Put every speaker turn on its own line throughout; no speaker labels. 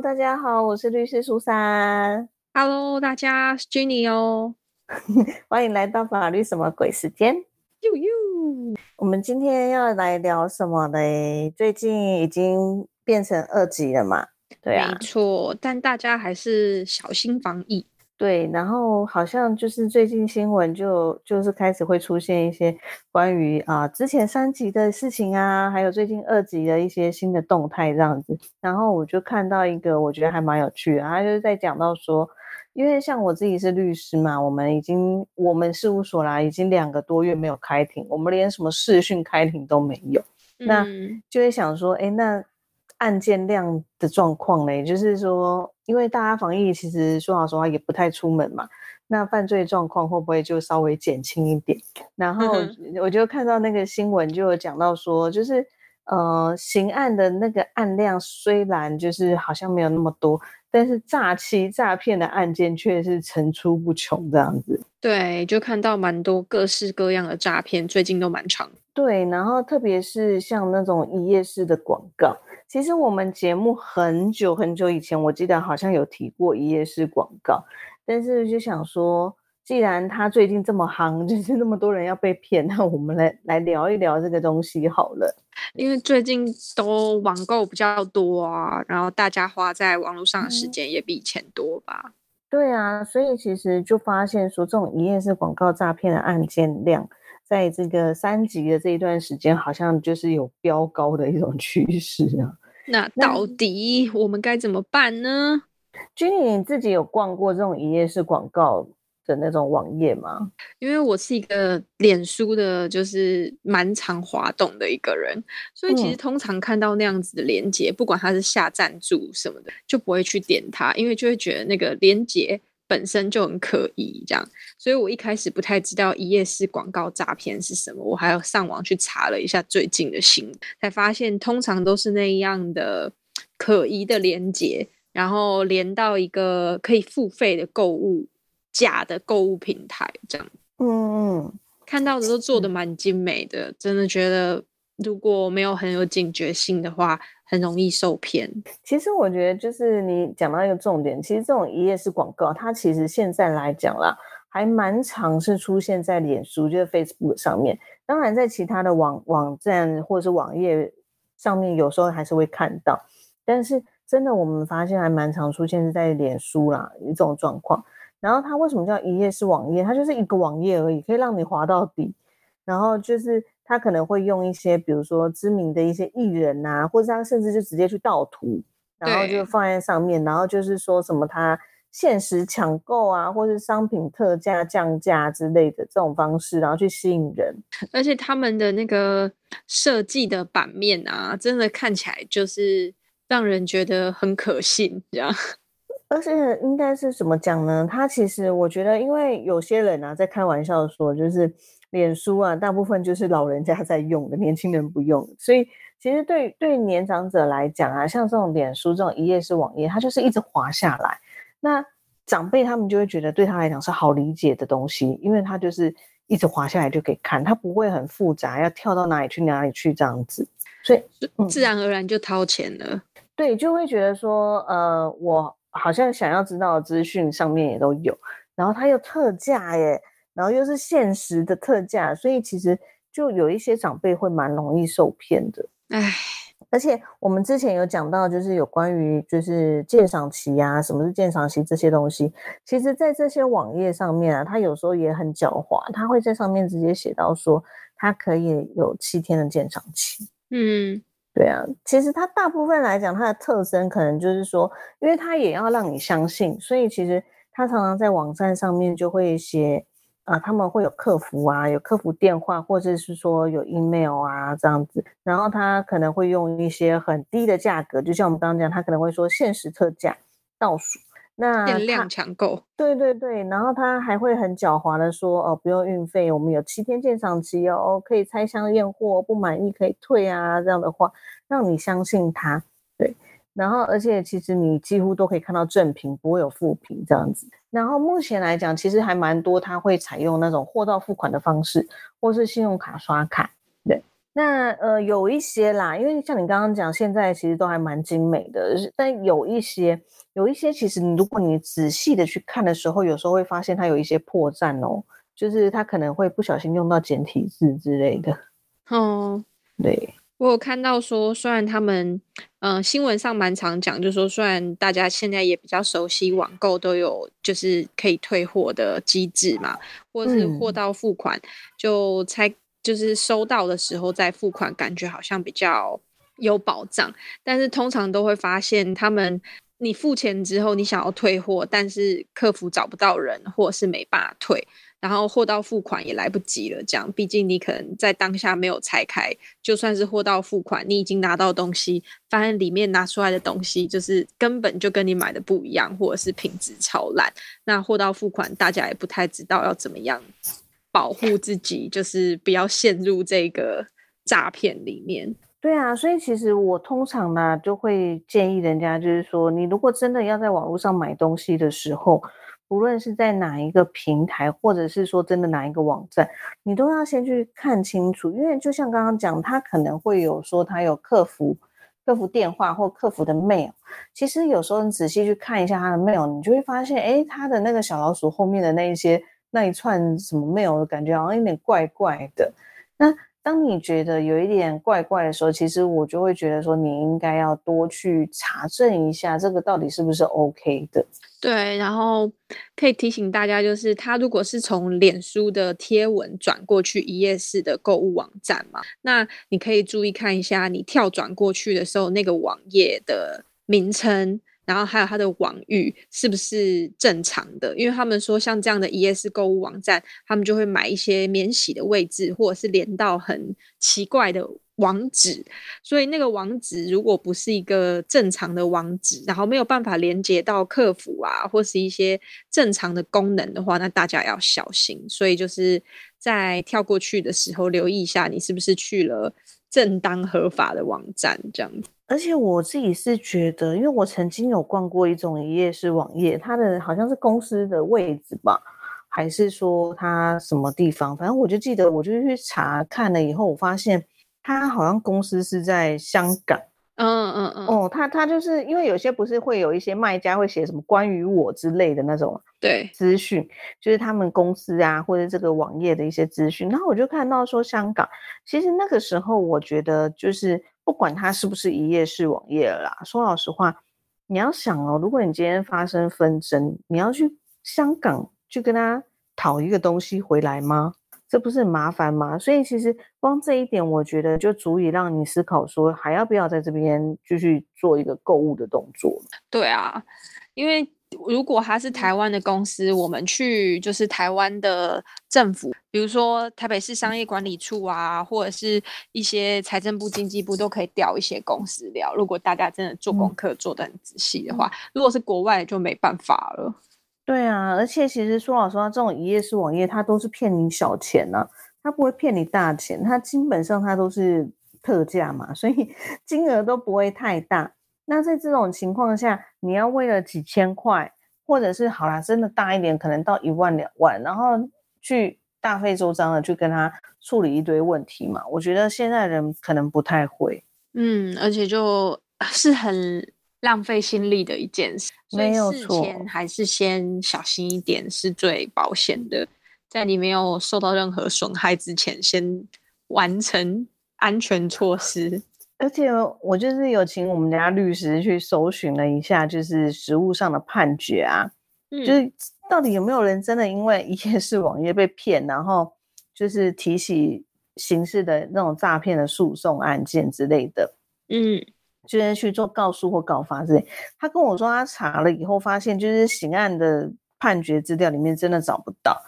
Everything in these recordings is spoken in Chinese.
Hello，大家好，我是律师苏珊。
Hello，大家是 Jenny 哦，
欢迎来到法律什么鬼时间。
呦呦，
我们今天要来聊什么嘞？最近已经变成二级了嘛？对啊
没，错，但大家还是小心防疫。
对。然后好像就是最近新闻就就是开始会出现一些关于啊、之前三级的事情啊，还有最近二级的一些新的动态这样子。然后我就看到一个我觉得还蛮有趣的，他就是在讲到说。因为像我自己是律师嘛，我们已经我们事务所啦，已经两个多月没有开庭，我们连什么视讯开庭都没有，那
嗯
就会想说，哎，那案件量的状况呢，就是说，因为大家防疫其实说老实话也不太出门嘛，那犯罪状况会不会就稍微减轻一点？然后
嗯
我就看到那个新闻就有讲到说，就是呃，刑案的那个案量虽然就是好像没有那么多，但是诈欺诈骗的案件却是层出不穷这样子。
对，就看到蛮多各式各样的诈骗，最近都蛮长。
对，然后特别是像那种一夜式的广告，其实我们节目很久很久以前，我记得好像有提过一页式广告，但是就想说，既然它最近这么夯，就是那么多人要被骗，那我们来来聊一聊这个东西好了。
因为最近都网购比较多啊，然后大家花在网络上的时
嗯
间也比以前多吧。
对啊，所以其实就发现说，这种一页式广告诈骗的案件量，在这个三级的这一段时间，好像就是有飙高的一种趋势啊。
那
那
到底我们该怎么办呢？
君怡，你自己有逛过这种一页式广告的那种网页吗？
因为我是一个脸书的，就是蛮常滑动的一个人，所以其实
嗯
通常看到那样子的连接，不管它是下赞助什么的，就不会去点它，因为就会觉得那个连接本身就很可疑，这样。所以我一开始不太知道一夜式广告诈骗是什么，我还有上网去查了一下最近的新闻，才发现通常都是那样的可疑的连接，然后连到一个可以付费的购物假的购物平台，这样。
嗯嗯，
看到的都做的蛮精美的，真的觉得如果没有很有警觉性的话，很容易受骗。
其实我觉得就是你讲到一个重点，其实这种一页式广告，它其实现在来讲啦，还蛮常是出现在脸书，就是 Facebook 上面。当然，在其他的网网站或者是网页上面，有时候还是会看到。但是真的，我们发现还蛮常出现在脸书啦这种状况。然后它为什么叫一页式网页？它就是一个网页而已，可以让你滑到底。然后就是他可能会用一些，比如说知名的一些艺人呐、或者他甚至就直接去盗图，然后就放在上面，然后就是说什么他限时抢购啊，或是商品特价降价之类的这种方式，然后去吸引人。
而且他们的那个设计的版面啊，真的看起来就是让人觉得很可信，这样。
而且应该是怎么讲呢？他其实我觉得，因为有些人啊在开玩笑说，就是脸书啊，大部分就是老人家在用的，年轻人不用。所以其实对对年长者来讲啊，像这种脸书这种一页式网页，它就是一直滑下来。那长辈他们就会觉得对他来讲是好理解的东西，因为他就是一直滑下来就可以看，它不会很复杂，要跳到哪里去哪里去这样子。所以嗯
自然而然就掏钱了。
对，就会觉得说，呃，我好像想要知道的资讯上面也都有，然后它又特价耶，然后又是限时的特价，所以其实就有一些长辈会蛮容易受骗的。
唉，
而且我们之前有讲到，就是有关于就是鉴赏期啊，什么是鉴赏期这些东西，其实在这些网页上面啊，它有时候也很狡猾，它会在上面直接写到说，它可以有七天的鉴赏期。
嗯，
对啊，其实它大部分来讲，它的特征可能就是说，因为它也要让你相信，所以其实它常常在网站上面就会写，啊、他们会有客服啊，有客服电话，或者是说有 email 啊这样子，然后他可能会用一些很低的价格，就像我们刚刚讲，他可能会说限时特价倒数，那
限量抢购。
对对对，然后他还会很狡猾的说，哦，不用运费，我们有七天鉴赏期哦，哦可以拆箱验货，不满意可以退啊，这样的话让你相信他。对，然后而且其实你几乎都可以看到正品，不会有负评这样子。然后目前来讲，其实还蛮多，它会采用那种货到付款的方式，或是信用卡刷卡。对，那呃，有一些啦，因为像你刚刚讲，现在其实都还蛮精美的，但有一些，有一些，其实你如果你仔细的去看的时候，有时候会发现它有一些破绽哦，就是它可能会不小心用到简体字之类的。
嗯，
对。
我有看到说，虽然他们，嗯，新闻上蛮常讲，就是说，虽然大家现在也比较熟悉网购都有就是可以退货的机制嘛，或是货到付款，就才就是收到的时候再付款，感觉好像比较有保障。但是通常都会发现，他们你付钱之后，你想要退货，但是客服找不到人，或是没办法退。然后货到付款也来不及了，这样，毕竟你可能在当下没有拆开，就算是货到付款，你已经拿到东西，发现里面拿出来的东西就是根本就跟你买的不一样，或者是品质超烂。那货到付款，大家也不太知道要怎么样保护自己，就是不要陷入这个诈骗里面。
对啊，所以其实我通常呢就会建议人家，就是说，你如果真的要在网络上买东西的时候。无论是在哪一个平台，或者是说真的哪一个网站，你都要先去看清楚，因为就像刚刚讲，他可能会有说他有客服、客服电话或客服的 mail。其实有时候你仔细去看一下他的 mail，你就会发现，哎，他的那个小老鼠后面的那一些那一串什么 mail 感觉好像有点怪怪的。那当你觉得有一点怪怪的时候，其实我就会觉得说，你应该要多去查证一下，这个到底是不是 OK 的。
对，然后可以提醒大家，就是他如果是从脸书的贴文转过去一页式的购物网站嘛，那你可以注意看一下，你跳转过去的时候，那个网页的名称。然后还有它的网域是不是正常的？因为他们说像这样的 ES 购物网站，他们就会买一些免洗的位置，或者是连到很奇怪的网址。所以那个网址如果不是一个正常的网址，然后没有办法连接到客服啊，或是一些正常的功能的话，那大家要小心。所以就是在跳过去的时候，留意一下你是不是去了正当合法的网站，这样子。
而且我自己是觉得，因为我曾经有逛过一种一页式网页，它的好像是公司的位置吧，还是说它什么地方？反正我就记得，我就去查看了以后，我发现它好像公司是在香港。
嗯嗯嗯。
哦，他他就是因为有些不是会有一些卖家会写什么关于我之类的那种
对
资讯，就是他们公司啊或者这个网页的一些资讯。然后我就看到说香港，其实那个时候我觉得就是。不管它是不是一页式网页啦，说老实话，你要想哦，如果你今天发生纷争，你要去香港去跟他讨一个东西回来吗？这不是很麻烦吗？所以其实光这一点，我觉得就足以让你思考说，还要不要在这边继续做一个购物的动作？
对啊，因为。如果他是台湾的公司，我们去就是台湾的政府，比如说台北市商业管理处啊，或者是一些财政部、经济部，都可以调一些公司聊。如果大家真的做功课做得很仔细的话，如果是国外就没办法了。
对啊，而且其实说老实话，这种一页式网页，它都是骗你小钱呢，它不会骗你大钱，它基本上它都是特价嘛，所以 金额都不会太大。那在这种情况下，你要为了几千块，或者是好啦，真的大一点，可能到一万两万，然后去大费周章的去跟他处理一堆问题嘛？我觉得现在人可能不太会，
嗯，而且就是很浪费心力的一件事，
没有错，
还是先小心一点是最保险的，在你没有受到任何损害之前，先完成安全措施。
而且我就是有请我们家律师去搜寻了一下，就是实物上的判决啊，就是到底有没有人真的因为一页式网页被骗，然后就是提起刑事的那种诈骗的诉讼案件之类的，
嗯，
就是去做告诉或告发之类。他跟我说他查了以后发现，就是刑案的判决资料里面真的找不到。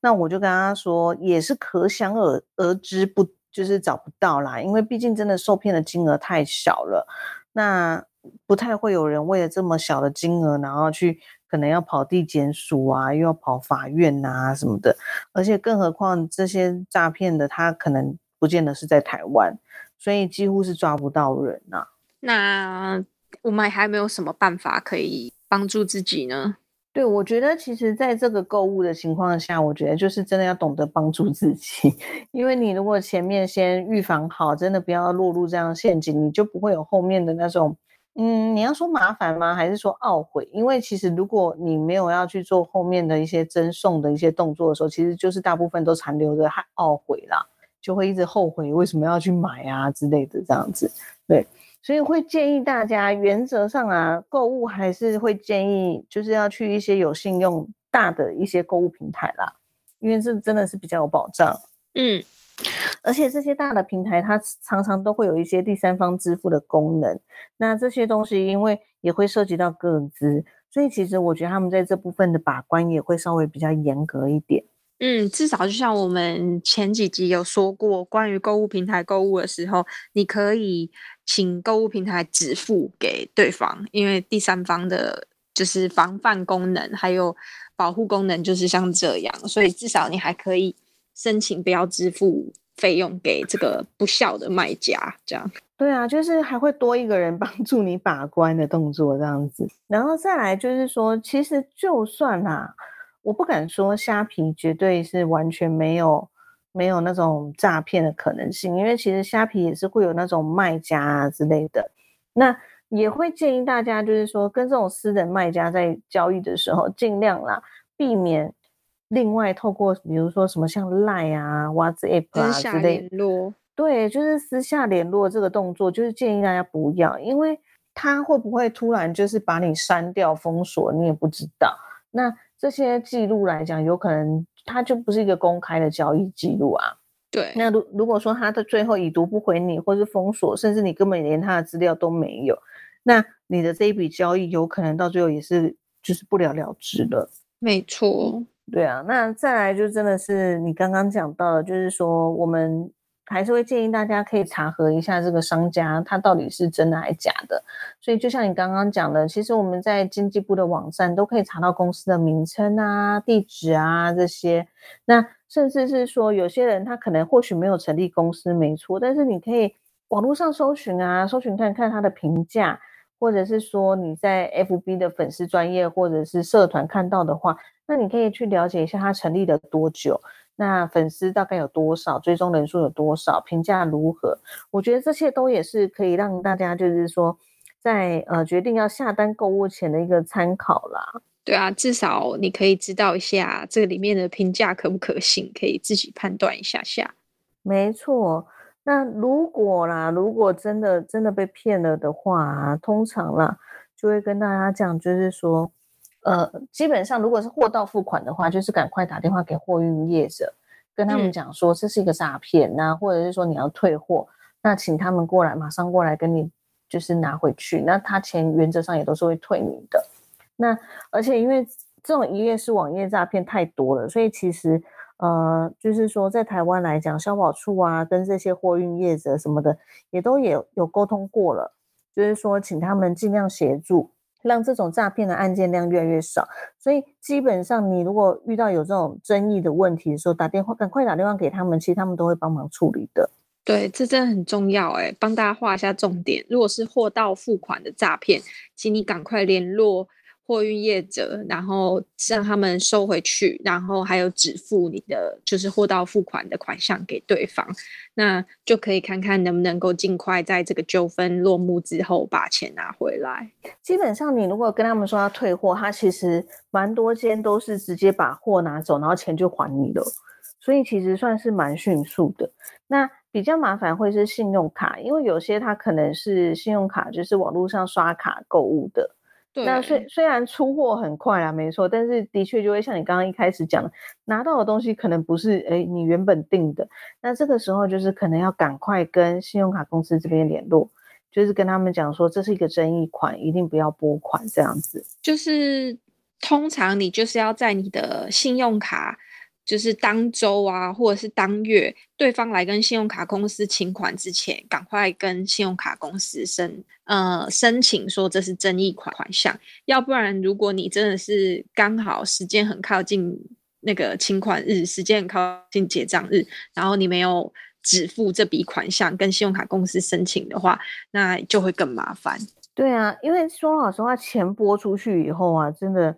那我就跟他说，也是可想而而知不。就是找不到啦，因为毕竟真的受骗的金额太小了，那不太会有人为了这么小的金额，然后去可能要跑地检署啊，又要跑法院啊什么的，而且更何况这些诈骗的他可能不见得是在台湾，所以几乎是抓不到人呐。
那我们还没有什么办法可以帮助自己呢？
对，我觉得其实在这个购物的情况下，我觉得就是真的要懂得帮助自己，因为你如果前面先预防好，真的不要落入这样陷阱，你就不会有后面的那种，嗯，你要说麻烦吗？还是说懊悔？因为其实如果你没有要去做后面的一些赠送的一些动作的时候，其实就是大部分都残留着懊悔啦，就会一直后悔为什么要去买啊之类的这样子，对。所以会建议大家，原则上啊，购物还是会建议，就是要去一些有信用大的一些购物平台啦，因为这真的是比较有保障。
嗯，
而且这些大的平台，它常常都会有一些第三方支付的功能。那这些东西，因为也会涉及到个资，所以其实我觉得他们在这部分的把关也会稍微比较严格一点。
嗯，至少就像我们前几集有说过，关于购物平台购物的时候，你可以请购物平台支付给对方，因为第三方的就是防范功能还有保护功能就是像这样，所以至少你还可以申请不要支付费用给这个不孝的卖家，这样。
对啊，就是还会多一个人 帮助你把关的动作这样子，然后再来就是说，其实就算啊。我不敢说虾皮绝对是完全没有没有那种诈骗的可能性，因为其实虾皮也是会有那种卖家啊之类的。那也会建议大家，就是说跟这种私人卖家在交易的时候，尽量啦避免另外透过比如说什么像 Line 啊、WhatsApp 啊之类
联络。
对，就是私下联络这个动作，就是建议大家不要，因为他会不会突然就是把你删掉、封锁，你也不知道。那这些记录来讲，有可能它就不是一个公开的交易记录啊。
对，
那如如果说他的最后已读不回你，或是封锁，甚至你根本连他的资料都没有，那你的这一笔交易有可能到最后也是就是不了了之了。
没错，
对啊。那再来就真的是你刚刚讲到的，就是说我们。还是会建议大家可以查核一下这个商家，他到底是真的还是假的。所以就像你刚刚讲的，其实我们在经济部的网站都可以查到公司的名称啊、地址啊这些。那甚至是说，有些人他可能或许没有成立公司，没错，但是你可以网络上搜寻啊，搜寻看看他的评价，或者是说你在 FB 的粉丝专业或者是社团看到的话，那你可以去了解一下他成立了多久。那粉丝大概有多少？追踪人数有多少？评价如何？我觉得这些都也是可以让大家，就是说，在呃决定要下单购物前的一个参考啦。
对啊，至少你可以知道一下这里面的评价可不可信，可以自己判断一下下。
没错。那如果啦，如果真的真的被骗了的话，通常啦就会跟大家讲，就是说。呃，基本上如果是货到付款的话，就是赶快打电话给货运业者，跟他们讲说这是一个诈骗呐，或者是说你要退货，那请他们过来，马上过来跟你就是拿回去，那他钱原则上也都是会退你的。那而且因为这种一页式网页诈骗太多了，所以其实呃，就是说在台湾来讲，消保处啊跟这些货运业者什么的也都也有沟通过了，就是说请他们尽量协助。让这种诈骗的案件量越来越少，所以基本上你如果遇到有这种争议的问题的时候，打电话赶快打电话给他们，其实他们都会帮忙处理的。
对，这真的很重要哎，帮大家画一下重点。如果是货到付款的诈骗，请你赶快联络。货运业者，然后让他们收回去，然后还有只付你的就是货到付款的款项给对方，那就可以看看能不能够尽快在这个纠纷落幕之后把钱拿回来。
基本上，你如果跟他们说要退货，他其实蛮多间都是直接把货拿走，然后钱就还你了，所以其实算是蛮迅速的。那比较麻烦会是信用卡，因为有些他可能是信用卡，就是网络上刷卡购物的。那虽虽然出货很快啊，没错，但是的确就会像你刚刚一开始讲的，拿到的东西可能不是哎你原本定的，那这个时候就是可能要赶快跟信用卡公司这边联络，就是跟他们讲说这是一个争议款，一定不要拨款这样子。
就是通常你就是要在你的信用卡。就是当周啊，或者是当月，对方来跟信用卡公司请款之前，赶快跟信用卡公司申呃申请说这是争议款款项，要不然如果你真的是刚好时间很靠近那个请款日，时间很靠近结账日，然后你没有支付这笔款项跟信用卡公司申请的话，那就会更麻烦。
对啊，因为说老实话，钱拨出去以后啊，真的。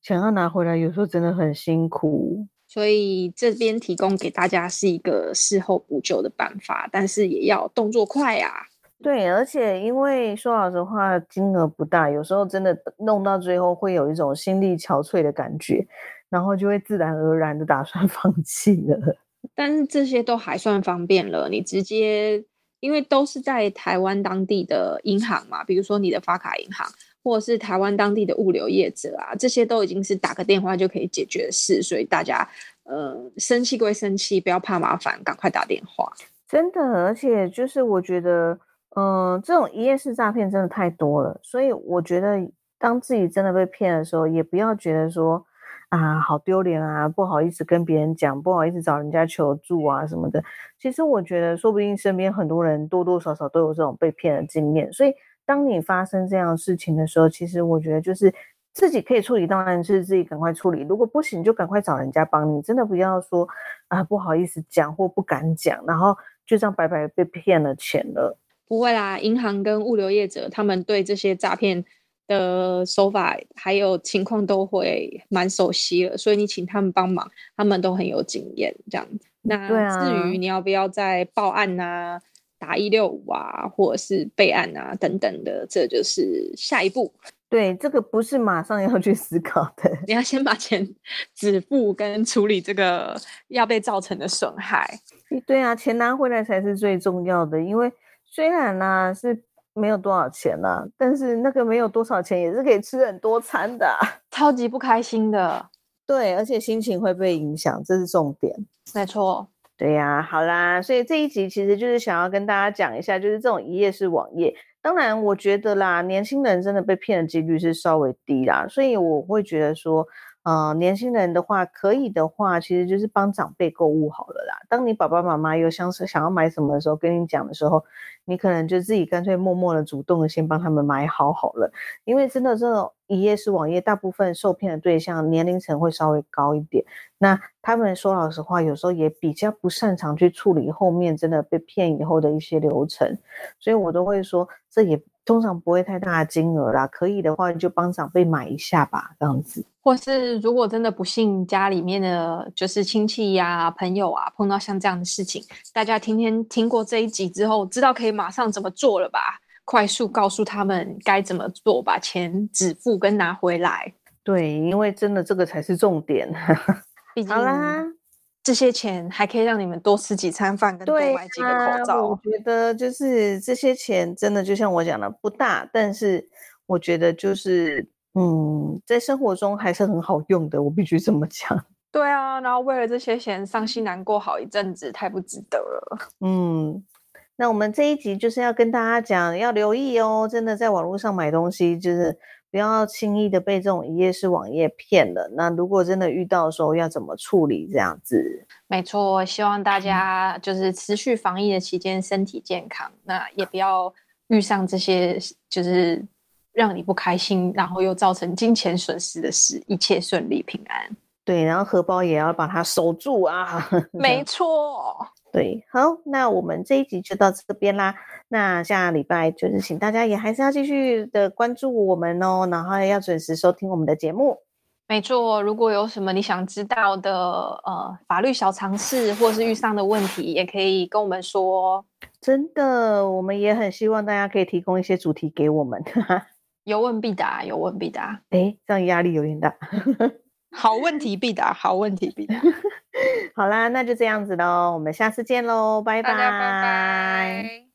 想要拿回来，有时候真的很辛苦。
所以这边提供给大家是一个事后补救的办法，但是也要动作快啊。
对，而且因为说老实话，金额不大，有时候真的弄到最后会有一种心力憔悴的感觉，然后就会自然而然的打算 放弃了。
但是这些都还算方便了，你直接因为都是在台湾当地的银行嘛，比如说你的发卡银行，或者是台湾当地的物流业者啊，这些都已经是打个电话就可以解决的事，所以大家呃生气归生气，不要怕麻烦，赶快打电话。
真的，而且就是我觉得。嗯，这种一页式诈骗真的太多了，所以我觉得当自己真的被骗的时候，也不要觉得说啊好丢脸啊，不好意思跟别人讲，不好意思找人家求助啊什么的。其实我觉得，说不定身边很多人多多少少都有这种被骗的经验。所以当你发生这样的事情的时候，其实我觉得就是自己可以处理，当然是自己赶快处理。如果不行，就赶快找人家帮你。真的不要说啊不好意思讲或不敢讲，然后就这样白白被骗了钱了。
不会啦，银行跟物流业者他们对这些诈骗的手法还有情况都会蛮熟悉了，所以你请他们帮忙，他们都很有经验这样子。那至于你要不要再报案啊、打一六五啊，或者是备案啊等等的，这就是下一步。
对，这个不是马上要去思考的，
你要先把钱止付跟处理这个要被造成的损害。
对啊，钱拿回来才是最重要的，因为。虽然呢是没有多少钱呢，但是那个没有多少钱也是可以吃很多餐的，
超级不开心的。
对，而且心情会被影响，这是重点。
没错，
对呀，好啦，所以这一集其实就是想要跟大家讲一下，就是这种一页式网页。当然，我觉得啦，年轻人真的被骗的几率是稍微低啦，所以我会觉得说。呃，年轻人的话，可以的话，其实就是帮长辈购物好了啦。当你爸爸妈妈有想想要买什么的时候，跟你讲的时候，你可能就自己干脆默默的、主动的先帮他们买好好了。因为真的这种一页式网页，大部分受骗的对象年龄层会稍微高一点。那他们说老实话，有时候也比较不擅长去处理后面真的被骗以后的一些流程，所以我都会说，这也通常不会太大的金额啦。可以的话，就帮长辈买一下吧，这样子。
或是如果真的不幸家里面的就是亲戚呀、朋友啊，碰到像这样的事情，大家天天听过这一集之后，知道可以马上怎么做了吧？快速告诉他们该怎么做，把钱止付跟拿回来。
对，因为真的这个才是重点。
好啦，这些钱还可以让你们多吃几餐饭，跟多买几个口罩。
我觉得就是这些钱真的就像我讲的不大，但是我觉得就是。嗯，在生活中还是很好用的，我必须这么讲。
对啊，然后为了这些钱伤心难过好一阵子，太不值得了。
嗯，那我们这一集就是要跟大家讲，要留意哦，真的在网络上买东西，就是不要轻易的被这种一页式网页骗了。那如果真的遇到的时候，要怎么处理？这样子，
没错。希望大家就是持续防疫的期间身体健康，那也不要遇上这些就是。让你不开心，然后又造成金钱损失的事，一切顺利平安。
对，然后荷包也要把它守住啊。
没错，
对，好，那我们这一集就到这边啦。那下礼拜就是请大家也还是要继续的关注我们哦，然后要准时收听我们的节目。
没错，如果有什么你想知道的呃法律小常识，或是遇上的问题，也可以跟我们说。
真的，我们也很希望大家可以提供一些主题给我们。
有问必答，有问必答。
哎，这样压力有点大。
好问题必答，好问题必答。
好啦，那就这样子喽，我们下次见喽，拜拜，
拜拜。